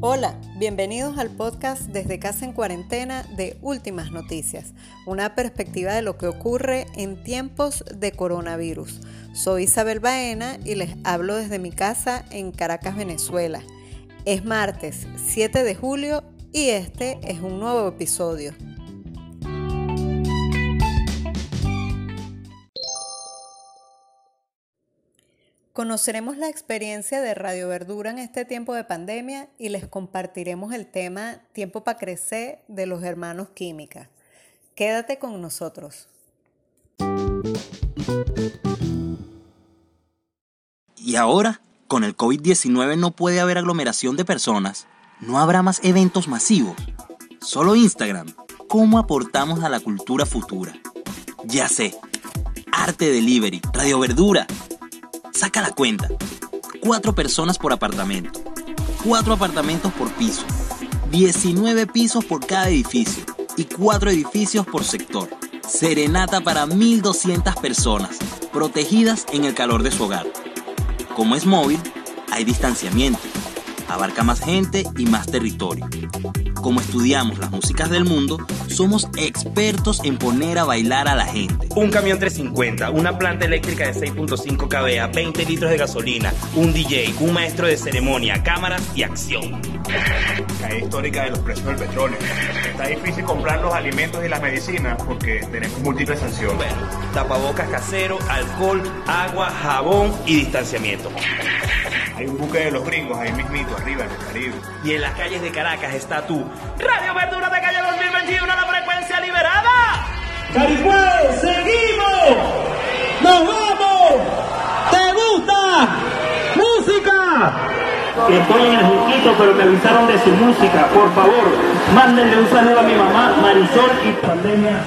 Hola, bienvenidos al podcast Desde Casa en Cuarentena de Últimas Noticias, una perspectiva de lo que ocurre en tiempos de coronavirus. Soy Isabel Baena y les hablo desde mi casa en Caracas, Venezuela. Es martes 7 de julio y este es un nuevo episodio. Conoceremos la experiencia de Radio Verdura en este tiempo de pandemia y les compartiremos el tema Tiempo para Crecer de los hermanos Química. Quédate con nosotros. Y ahora, con el COVID-19 no puede haber aglomeración de personas, no habrá más eventos masivos, solo Instagram. ¿Cómo aportamos a la cultura futura? Ya sé, arte delivery, Radio Verdura Saca la cuenta. Cuatro personas por apartamento. Cuatro apartamentos por piso. 19 pisos por cada edificio. Y cuatro edificios por sector. Serenata para 1.200 personas, protegidas en el calor de su hogar. Como es móvil, hay distanciamiento. Abarca más gente y más territorio. Como estudiamos las músicas del mundo, somos expertos en poner a bailar a la gente. Un camión 350, una planta eléctrica de 6.5 kVA, 20 litros de gasolina, un DJ, un maestro de ceremonia, cámaras y acción. Caída histórica de los precios del petróleo. Está difícil comprar los alimentos y las medicinas porque tenemos múltiples sanciones. Bueno, tapabocas casero, alcohol, agua, jabón y distanciamiento. Hay un buque de los gringos ahí mismito, arriba en el Caribe. Y en las calles de Caracas está tú. Radio Verdura de Calle 2021, la frecuencia liberada. ¡Caripue, seguimos! ¡Nos vamos! ¿Te gusta? ¡Música! Estoy en el juquito, pero me avisaron de su música. Por favor, mándenle un saludo a mi mamá, Marisol y pandemia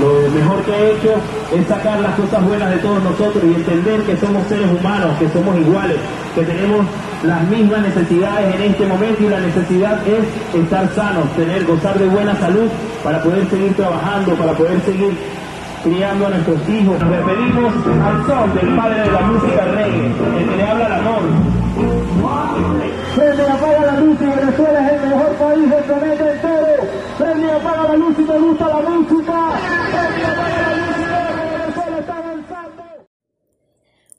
lo mejor que he hecho es sacar las cosas buenas de todos nosotros y entender que somos seres humanos, que somos iguales, que tenemos las mismas necesidades en este momento y la necesidad es estar sanos, tener, gozar de buena salud para poder seguir trabajando, para poder seguir criando a nuestros hijos. Nos referimos al son del padre de la música reggae, el que le habla al amor. Prende apaga la luz y Venezuela es el mejor país del planeta entero. Prende apaga la luz y me gusta la música. Apaga la luz y Venezuela está avanzando.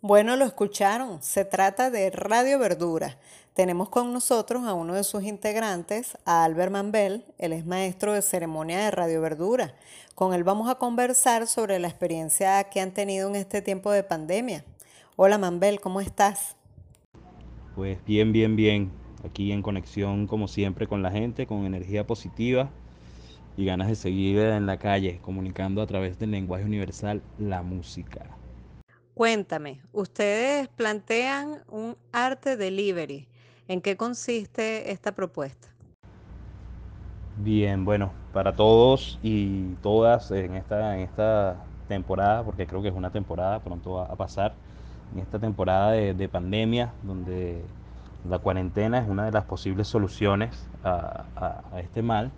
Bueno, lo escucharon. Se trata de Radio Verdura. Tenemos con nosotros a uno de sus integrantes, a Albert Mambel. Él es maestro de ceremonia de Radio Verdura. Con él vamos a conversar sobre la experiencia que han tenido en este tiempo de pandemia. Hola Mambel, ¿cómo estás? Pues bien, bien, bien. Aquí en conexión como siempre con la gente, con energía positiva y ganas de seguir en la calle, comunicando a través del lenguaje universal la música. Cuéntame, ustedes plantean un arte delivery. ¿En qué consiste esta propuesta? Bien, bueno, para todos y todas en esta, en esta temporada, porque creo que es una temporada, pronto va a pasar, en esta temporada de, de pandemia, donde la cuarentena es una de las posibles soluciones a, a- a este mal,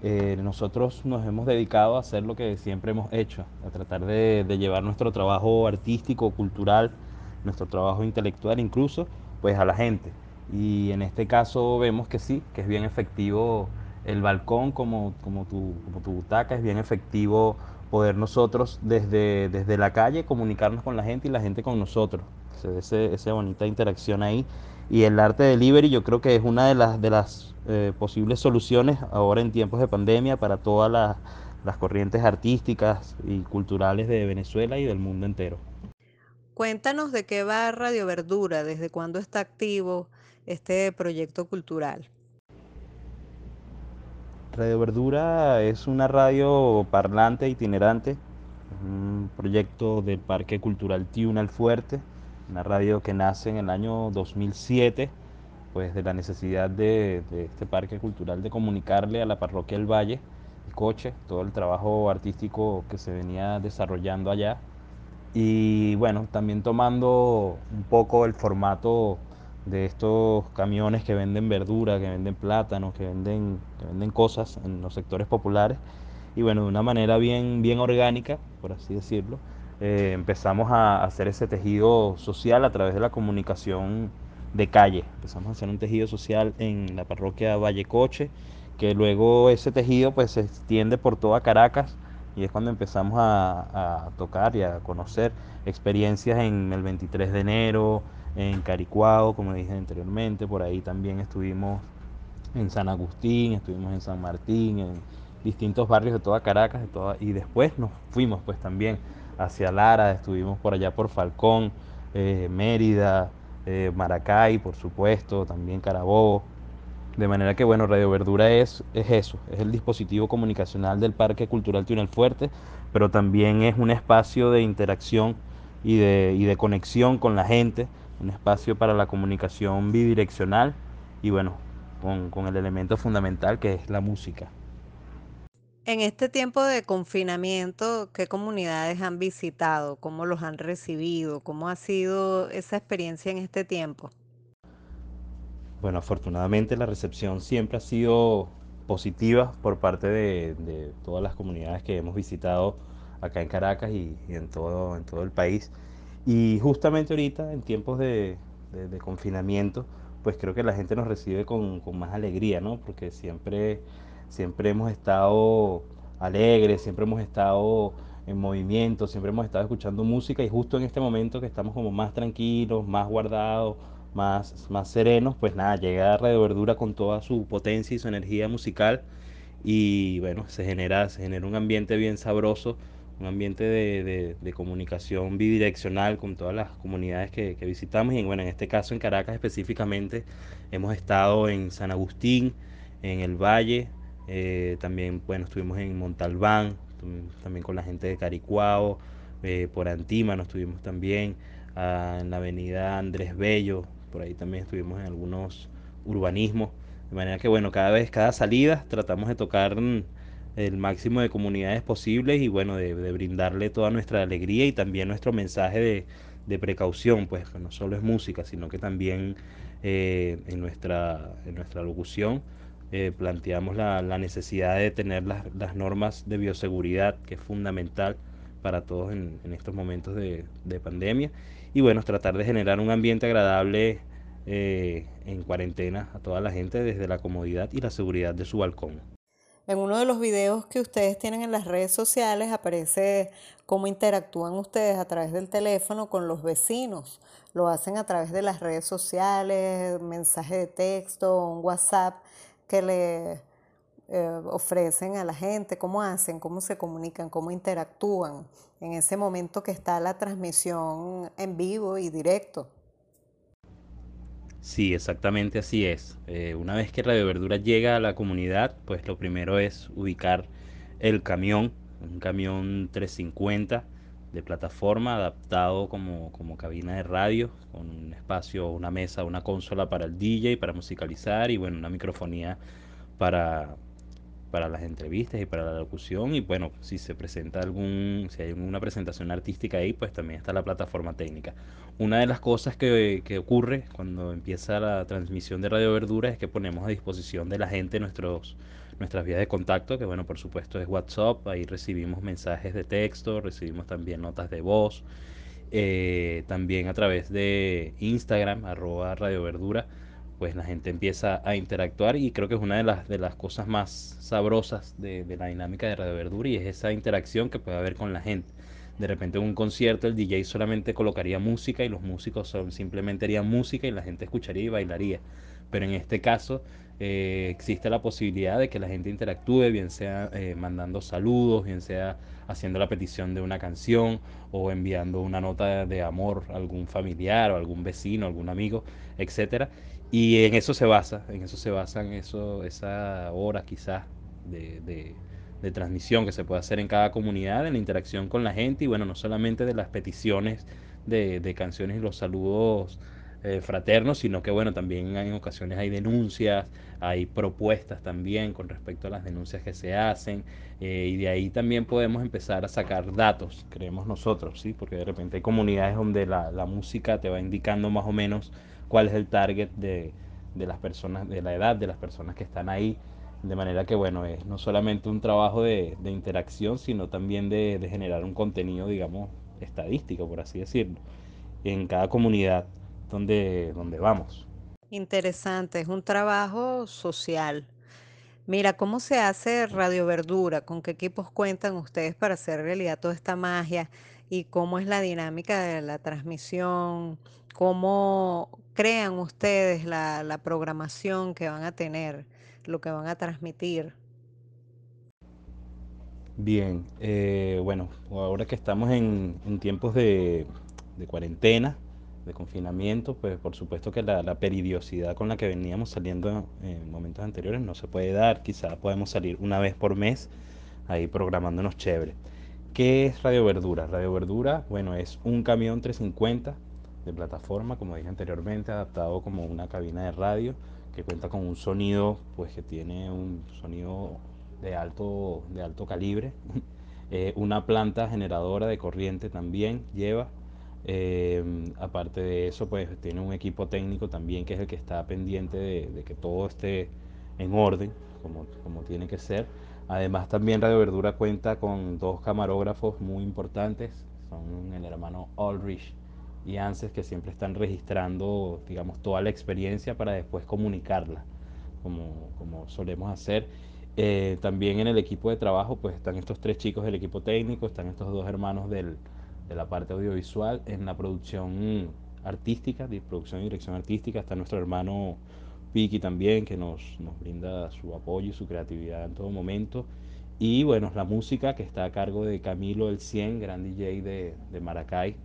eh, nosotros nos hemos dedicado a hacer lo que siempre hemos hecho, a tratar de, de llevar nuestro trabajo artístico, cultural, nuestro trabajo intelectual incluso, pues a la gente. Y en este caso vemos que sí, que es bien efectivo el balcón como, como, tu, como tu butaca, es bien efectivo poder nosotros desde, desde la calle comunicarnos con la gente y la gente con nosotros. Ese- esa bonita interacción ahí. Y el arte delivery yo creo que es una de las, de las eh, posibles soluciones ahora en tiempos de pandemia para todas las, las corrientes artísticas y culturales de Venezuela y del mundo entero. Cuéntanos de qué va Radio Verdura, desde cuándo está activo este proyecto cultural. Radio Verdura es una radio parlante itinerante, un proyecto del Parque Cultural Tiuna El Fuerte, una radio que nace en el año 2007, pues de la necesidad de, este parque cultural de comunicarle a la parroquia del Valle, el coche, todo el trabajo artístico que se venía desarrollando allá. Y bueno, también tomando un poco el formato de estos camiones que venden verdura, que venden plátanos, que venden, que venden cosas en los sectores populares. Y bueno, de una manera bien, bien orgánica, por así decirlo, eh, empezamos a hacer ese tejido social a través de la comunicación de calle. Empezamos a hacer un tejido social en la parroquia Valle Coche, que luego ese tejido pues se extiende por toda Caracas y es cuando empezamos a, a tocar y a conocer experiencias en el 23 de enero, en Caricuao, como dije anteriormente, por ahí también estuvimos en San Agustín, estuvimos en San Martín, en distintos barrios de toda Caracas de y después nos fuimos pues también hacia Lara, estuvimos por allá por Falcón, eh, Mérida, eh, Maracay, por supuesto, también Carabobo. De manera que, bueno, Radio Verdura es, es eso, es el dispositivo comunicacional del Parque Cultural Tunal Fuerte, pero también es un espacio de interacción y de, y de conexión con la gente, un espacio para la comunicación bidireccional y, bueno, con, con el elemento fundamental que es la música. En este tiempo de confinamiento, ¿qué comunidades han visitado? ¿Cómo los han recibido? ¿Cómo ha sido esa experiencia en este tiempo? Bueno, afortunadamente la recepción siempre ha sido positiva por parte de, de todas las comunidades que hemos visitado acá en Caracas y, y en, todo, en todo el país. Y justamente ahorita, en tiempos de, confinamiento, pues creo que la gente nos recibe con, con, más alegría, ¿no? Porque siempre, siempre hemos estado alegres, siempre hemos estado en movimiento, siempre hemos estado escuchando música y justo en este momento que estamos como más tranquilos, más guardados, más, más serenos, pues nada, llega Radio Verdura con toda su potencia y su energía musical y bueno, se genera, se genera un ambiente bien sabroso un ambiente de, de, comunicación bidireccional con todas las comunidades que, que, visitamos. Y bueno, en este caso en Caracas específicamente hemos estado en San Agustín, en el Valle, eh, también bueno, estuvimos en Montalbán, también con la gente de Caricuao, eh, por Antímano estuvimos también, en la avenida Andrés Bello, por ahí también estuvimos en algunos urbanismos, de manera que bueno, cada vez, cada salida tratamos de tocar el máximo de comunidades posibles y bueno, de, brindarle toda nuestra alegría y también nuestro mensaje de, precaución, pues que no solo es música, sino que también eh, en, nuestra, en nuestra locución eh, planteamos la, necesidad de tener las, normas de bioseguridad, que es fundamental para todos en, estos momentos de, de, pandemia. Y bueno, tratar de generar un ambiente agradable eh, en cuarentena a toda la gente desde la comodidad y la seguridad de su balcón. En uno de los videos que ustedes tienen en las redes sociales aparece cómo interactúan ustedes a través del teléfono con los vecinos. Lo hacen a través de las redes sociales, mensaje de texto, un WhatsApp que le eh, ofrecen a la gente. ¿Cómo hacen? ¿Cómo se comunican? ¿Cómo interactúan en ese momento que está la transmisión en vivo y directo? Sí, exactamente así es. Eh, una vez que Radio Verdura llega a la comunidad, pues lo primero es ubicar el camión, un camión 350 de plataforma adaptado como, como cabina de radio, con un espacio, una mesa, una consola para el DJ, para musicalizar y bueno, una microfonía para, para las entrevistas y para la locución y bueno, si se presenta algún, si hay una presentación artística ahí, pues también está la plataforma técnica. Una de las cosas que, que ocurre cuando empieza la transmisión de Radio Verdura es que ponemos a disposición de la gente nuestros, nuestras vías de contacto, que bueno, por supuesto es WhatsApp, ahí recibimos mensajes de texto, recibimos también notas de voz, eh, también a través de Instagram, arroba Radio Verdura pues la gente empieza a interactuar y creo que es una de las, de las cosas más sabrosas de, de, la dinámica de Radio Verdura y es esa interacción que puede haber con la gente. De repente en un concierto el DJ solamente colocaría música y los músicos simplemente harían música y la gente escucharía y bailaría. Pero en este caso eh, existe la posibilidad de que la gente interactúe, bien sea eh, mandando saludos, bien sea haciendo la petición de una canción o enviando una nota de amor a algún familiar o algún vecino, algún amigo, etcétera. Y en eso se basa, en eso se basa en eso, esa hora quizás de, de, de, transmisión que se puede hacer en cada comunidad, en la interacción con la gente y bueno, no solamente de las peticiones de, de canciones y los saludos eh, fraternos, sino que bueno, también en ocasiones hay denuncias, hay propuestas también con respecto a las denuncias que se hacen eh, y de ahí también podemos empezar a sacar datos, creemos nosotros, ¿sí? porque de repente hay comunidades donde la, la música te va indicando más o menos cuál es el target de, de, las personas, de la edad de las personas que están ahí. De manera que, bueno, es no solamente un trabajo de, de interacción, sino también de, de, generar un contenido, digamos, estadística, por así decirlo, en cada comunidad donde, donde vamos. Interesante, es un trabajo social. Mira, ¿cómo se hace Radio Verdura? ¿Con qué equipos cuentan ustedes para hacer realidad toda esta magia? ¿Y cómo es la dinámica de la transmisión? ¿Cómo crean ustedes la, la programación que van a tener, lo que van a transmitir? Bien, eh, bueno, ahora que estamos en, en tiempos de, de cuarentena, de confinamiento, pues por supuesto que la, la, peridiosidad con la que veníamos saliendo en momentos anteriores no se puede dar. Quizá podemos salir una vez por mes ahí programándonos chévere. ¿Qué es Radio Verdura? Radio Verdura, bueno, es un camión 350 de plataforma, como dije anteriormente, adaptado como una cabina de radio que cuenta con un sonido, pues que tiene un sonido de alto, de alto calibre. eh, una planta generadora de corriente también lleva eh, aparte de eso, pues tiene un equipo técnico también que es el que está pendiente de, que todo esté en orden, como, como, tiene que ser. Además, también Radio Verdura cuenta con dos camarógrafos muy importantes, son el hermano Ulrich y Anses, que siempre están registrando, digamos, toda la experiencia para después comunicarla, como, como solemos hacer. Eh, también en el equipo de trabajo, pues están estos tres chicos del equipo técnico, están estos dos hermanos del, de la parte audiovisual, en la producción artística, de producción y dirección artística, está nuestro hermano Piki también, que nos, nos brinda su apoyo y su creatividad en todo momento. Y bueno, la música que está a cargo de Camilo El 100, gran DJ de, de Maracay,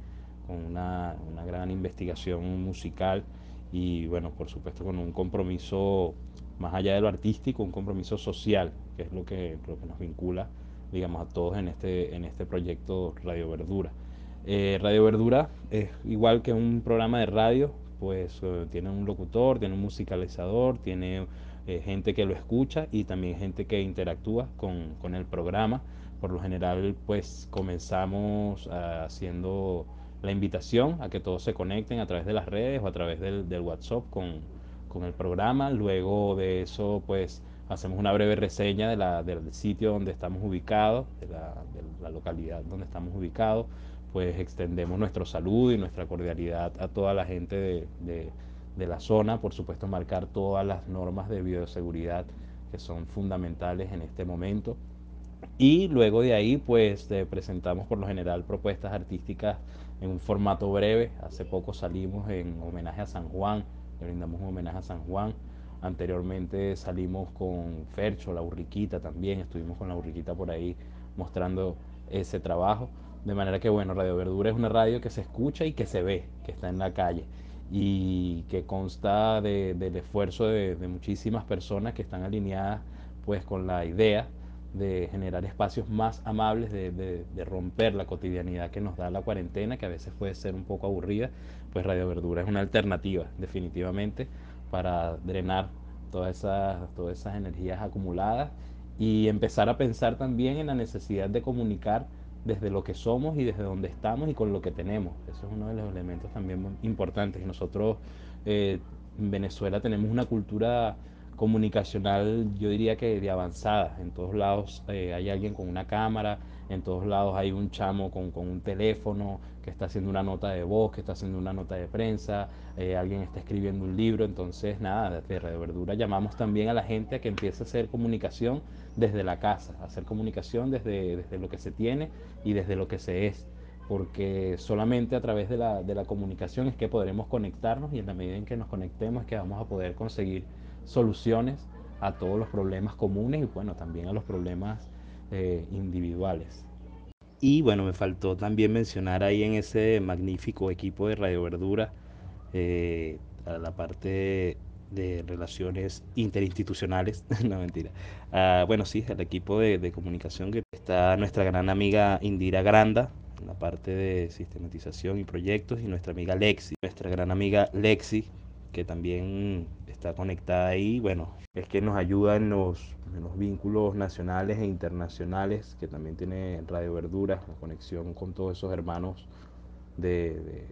con una, una, gran investigación musical y bueno, por supuesto con un compromiso más allá de lo artístico, un compromiso social, que es lo que, lo que nos vincula, digamos, a todos en este, en este proyecto Radio Verdura. Eh, radio Verdura es igual que un programa de radio, pues eh, tiene un locutor, tiene un musicalizador, tiene eh, gente que lo escucha y también gente que interactúa con, con el programa. Por lo general, pues comenzamos uh, haciendo la invitación a que todos se conecten a través de las redes o a través del, del WhatsApp con, con, el programa. Luego de eso, pues hacemos una breve reseña de la, del sitio donde estamos ubicados, de la localidad donde estamos ubicados pues extendemos nuestro saludo y nuestra cordialidad a toda la gente de, de, la zona, por supuesto marcar todas las normas de bioseguridad que son fundamentales en este momento. Y luego de ahí pues eh, presentamos por lo general propuestas artísticas en un formato breve. Hace poco salimos en homenaje a San Juan, le brindamos un homenaje a San Juan. Anteriormente salimos con Fercho, la burriquita también, estuvimos con la burriquita por ahí mostrando ese trabajo. De manera que, bueno, Radio Verdura es una radio que se escucha y que se ve, que está en la calle. Y que consta de, del esfuerzo de, de, muchísimas personas que están alineadas pues con la idea de generar espacios más amables, de, de, romper la cotidianidad que nos da la cuarentena, que a veces puede ser un poco aburrida, pues Radio Verdura es una alternativa definitivamente para drenar todas esas, todas esas energías acumuladas y empezar a pensar también en la necesidad de comunicar desde lo que somos y desde donde estamos y con lo que tenemos. Eso es uno de los elementos también importantes. Nosotros eh, en Venezuela tenemos una cultura comunicacional, yo diría que de avanzada. En todos lados eh, hay alguien con una cámara, en todos lados hay un chamo con, con, un teléfono que está haciendo una nota de voz, que está haciendo una nota de prensa, eh, alguien está escribiendo un libro. Entonces, nada, desde Radio Verdura llamamos también a la gente a que empiece a hacer comunicación desde la casa, hacer comunicación desde, desde lo que se tiene y desde lo que se es porque solamente a través de la, de la comunicación es que podremos conectarnos y en la medida en que nos conectemos es que vamos a poder conseguir soluciones a todos los problemas comunes y bueno, también a los problemas eh, individuales. Y bueno, me faltó también mencionar ahí en ese magnífico equipo de Radio Verdura eh, a la parte de relaciones interinstitucionales, no mentira. Uh, bueno, sí, el equipo de, de, comunicación que está nuestra gran amiga Indira Granda, en la parte de sistematización y proyectos, y nuestra amiga Lexi, nuestra gran amiga Lexi, que también está conectada ahí, bueno, es que nos ayuda en los, en los vínculos nacionales e internacionales, que también tiene Radio Verdura, la conexión con todos esos hermanos de,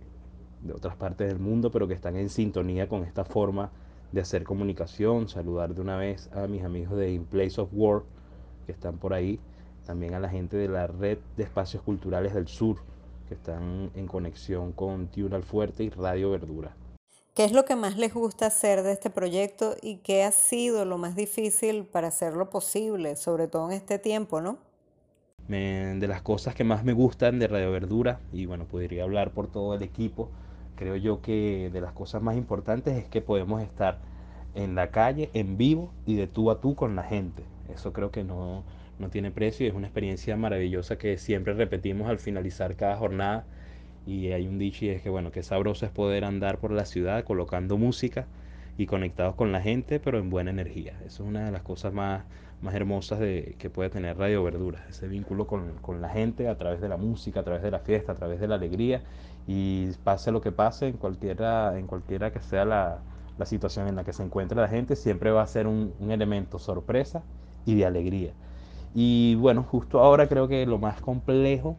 de otras partes del mundo, pero que están en sintonía con esta forma de hacer comunicación, saludar de una vez a mis amigos de In Place of Work que están por ahí, también a la gente de la red de espacios culturales del sur, que están en conexión con Tuna al Fuerte y Radio Verdura. ¿Qué es lo que más les gusta hacer de este proyecto y qué ha sido lo más difícil para hacerlo posible, sobre todo en este tiempo, no? de las cosas que más me gustan de Radio Verdura, y bueno, podría hablar por todo el equipo, creo yo que de las cosas más importantes es que podemos estar en la calle, en vivo y de tú a tú con la gente. Eso creo que no, no tiene precio y es una experiencia maravillosa que siempre repetimos al finalizar cada jornada. Y hay un dicho y es que bueno, que sabroso es poder andar por la ciudad colocando música y conectados con la gente, pero en buena energía. Eso es una de las cosas más, más hermosas de, que puede tener Radio Verduras, ese vínculo con, con, la gente a través de la música, a través de la fiesta, a través de la alegría y pase lo que pase, en cualquiera, en cualquiera que sea la, la situación en la que se encuentre la gente, siempre va a ser un, un elemento sorpresa y de alegría. Y bueno, justo ahora creo que lo más complejo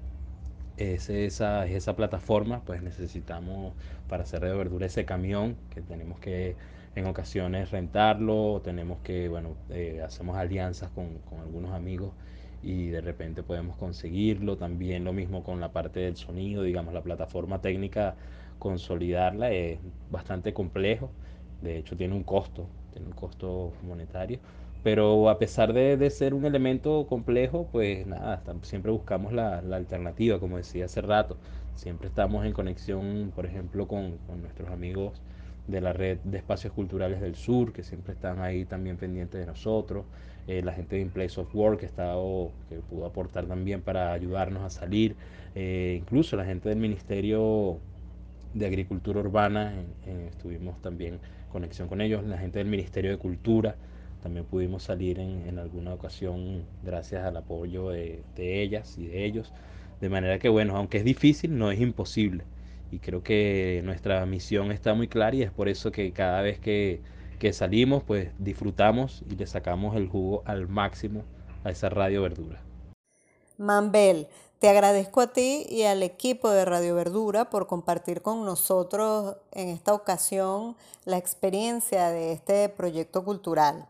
es esa, esa plataforma, pues necesitamos para hacer de verdura ese camión que tenemos que en ocasiones rentarlo, tenemos que, bueno, eh, hacemos alianzas con, con, algunos amigos y de repente podemos conseguirlo. También lo mismo con la parte del sonido, digamos, la plataforma técnica, consolidarla es bastante complejo, de hecho tiene un costo, tiene un costo monetario pero a pesar de, de, ser un elemento complejo, pues nada, siempre buscamos la, la, alternativa, como decía hace rato. Siempre estamos en conexión, por ejemplo, con, con, nuestros amigos de la red de espacios culturales del sur, que siempre están ahí también pendientes de nosotros. Eh, la gente de In Place of Work, que, está, que pudo aportar también para ayudarnos a salir. Eh, incluso la gente del Ministerio de Agricultura Urbana, estuvimos también en conexión con ellos. La gente del Ministerio de Cultura también pudimos salir en, alguna ocasión gracias al apoyo de, ellas y de ellos. De manera que, bueno, aunque es difícil, no es imposible. Y creo que nuestra misión está muy clara y es por eso que cada vez que, que salimos, pues disfrutamos y le sacamos el jugo al máximo a esa radio verdura. Mambel, te agradezco a ti y al equipo de Radio Verdura por compartir con nosotros en esta ocasión la experiencia de este proyecto cultural.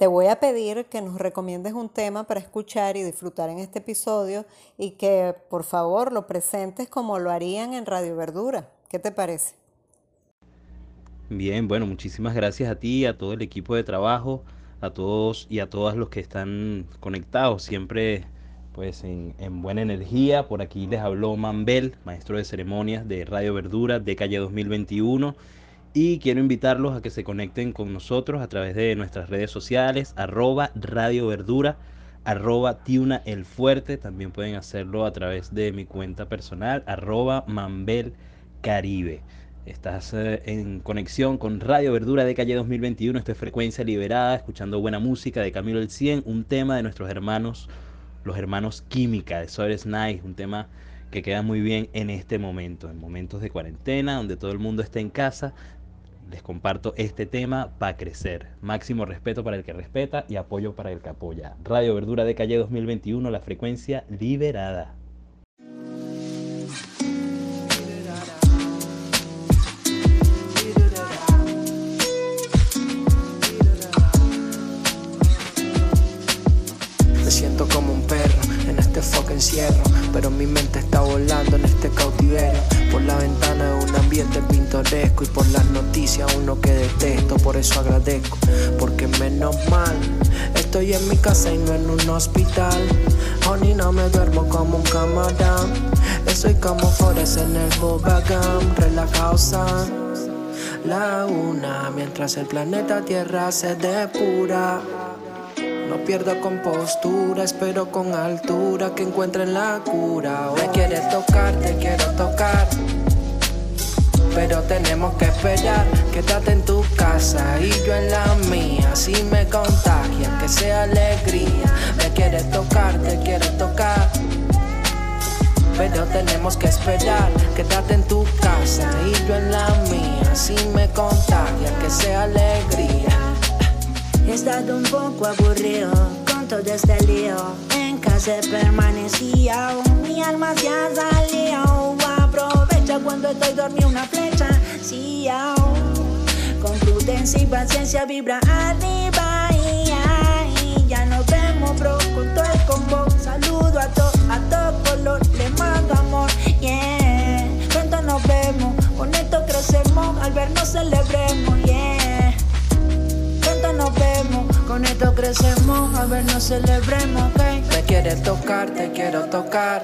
Te voy a pedir que nos recomiendes un tema para escuchar y disfrutar en este episodio y que por favor lo presentes como lo harían en Radio Verdura. ¿Qué te parece? Bien, bueno, muchísimas gracias a ti, a todo el equipo de trabajo, a todos y a todas los que están conectados. Siempre pues en, en, buena energía. Por aquí les habló Mambel, maestro de ceremonias de Radio Verdura de Calle 2021. Y quiero invitarlos a que se conecten con nosotros a través de nuestras redes sociales, arroba Radio Verdura, arroba Tiuna El Fuerte. También pueden hacerlo a través de mi cuenta personal, arroba Mambel Caribe. Estás eh, en conexión con Radio Verdura de Calle 2021. Esto es Frecuencia Liberada, escuchando buena música de Camilo el 100, un tema de nuestros hermanos los hermanos Química de Sores Nice, un tema que queda muy bien en este momento, en momentos de cuarentena, donde todo el mundo está en casa. Les comparto este tema para crecer. Máximo respeto para el que respeta y apoyo para el que apoya. Radio Verdura de Calle 2021, la frecuencia liberada. encierro, pero mi mente está volando en Por la ventana de un ambiente pintoresco y por las noticias uno que detesto, por eso agradezco, porque menos mal estoy en mi casa y no en un hospital. Honey, no me duermo como un camarón, estoy como Forrest en el Bobagam, relajado La una, mientras el planeta Tierra se depura. No pierdo compostura, espero con altura que encuentren la cura. Me quieres tocar, te quiero tocar. Pero tenemos que esperar, quédate en tu casa y yo en la mía. Si me contagian, que sea alegría. Me quieres tocar, te quiero tocar. Pero tenemos que esperar, quédate en tu casa y yo en la mía. Si me contagian, que sea alegría. He estado un poco aburrido con todo este lío. En casa permanecía, mi alma ha salido. Aprovecha cuando estoy dormido una flecha. Sí, con prudencia y paciencia vibra arriba. Poquito crecemos, a ver, no celebremos, ok. Me quieres tocar, te quiero tocar.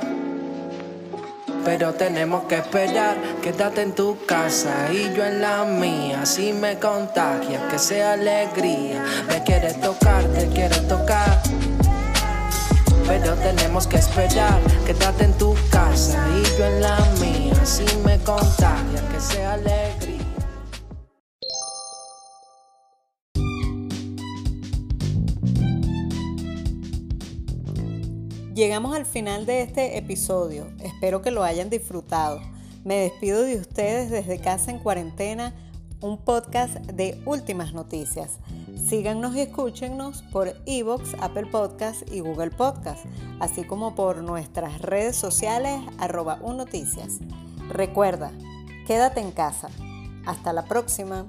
Pero tenemos que esperar, quédate en tu casa y yo en la mía. Si me contagias, que sea alegría. Me quieres tocar, te quiero tocar. Pero tenemos que esperar, quédate en tu casa y yo en la mía. Si me contagias, que sea alegría. Llegamos al final de este episodio. Espero que lo hayan disfrutado. Me despido de ustedes desde Casa en Cuarentena, un podcast de últimas noticias. Síganos y escúchenos por Evox, Apple Podcast y Google Podcast, así como por nuestras redes sociales arroba un noticias. Recuerda, quédate en casa. Hasta la próxima.